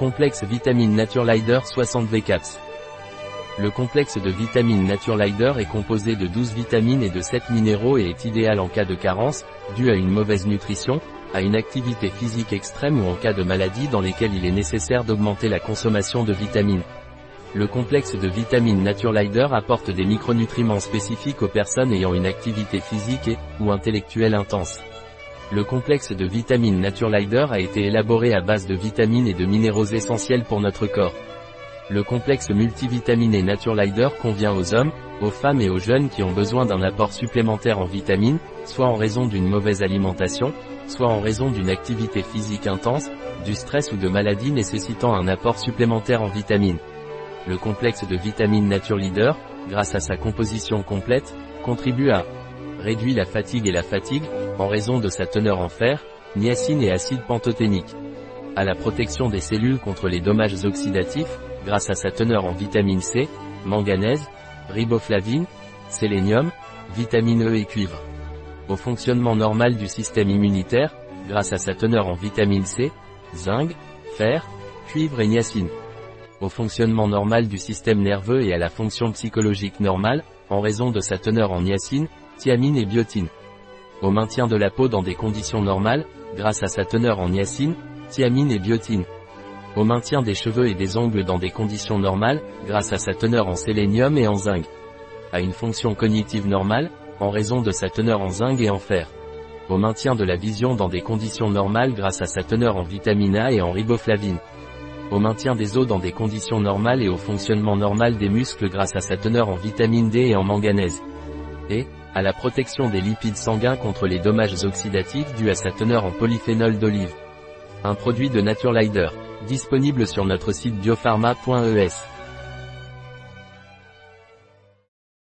Complexe vitamine Naturelider 60 VCAPS. Le complexe de vitamines Naturelider est composé de 12 vitamines et de 7 minéraux et est idéal en cas de carence, due à une mauvaise nutrition, à une activité physique extrême ou en cas de maladie dans lesquelles il est nécessaire d'augmenter la consommation de vitamines. Le complexe de vitamines Naturelider apporte des micronutriments spécifiques aux personnes ayant une activité physique et ou intellectuelle intense. Le complexe de vitamines Naturelider a été élaboré à base de vitamines et de minéraux essentiels pour notre corps. Le complexe multivitaminé Naturelider convient aux hommes, aux femmes et aux jeunes qui ont besoin d'un apport supplémentaire en vitamines, soit en raison d'une mauvaise alimentation, soit en raison d'une activité physique intense, du stress ou de maladies nécessitant un apport supplémentaire en vitamines. Le complexe de vitamines Naturelider, grâce à sa composition complète, contribue à réduire la fatigue et la fatigue, en raison de sa teneur en fer, niacine et acide pantothénique. À la protection des cellules contre les dommages oxydatifs, grâce à sa teneur en vitamine C, manganèse, riboflavine, sélénium, vitamine E et cuivre. Au fonctionnement normal du système immunitaire, grâce à sa teneur en vitamine C, zinc, fer, cuivre et niacine. Au fonctionnement normal du système nerveux et à la fonction psychologique normale, en raison de sa teneur en niacine, thiamine et biotine au maintien de la peau dans des conditions normales, grâce à sa teneur en niacine, thiamine et biotine. Au maintien des cheveux et des ongles dans des conditions normales, grâce à sa teneur en sélénium et en zinc. À une fonction cognitive normale, en raison de sa teneur en zinc et en fer. Au maintien de la vision dans des conditions normales grâce à sa teneur en vitamine A et en riboflavine. Au maintien des os dans des conditions normales et au fonctionnement normal des muscles grâce à sa teneur en vitamine D et en manganèse. Et, à la protection des lipides sanguins contre les dommages oxydatifs dus à sa teneur en polyphénol d'olive. Un produit de Naturelider, disponible sur notre site biopharma.es.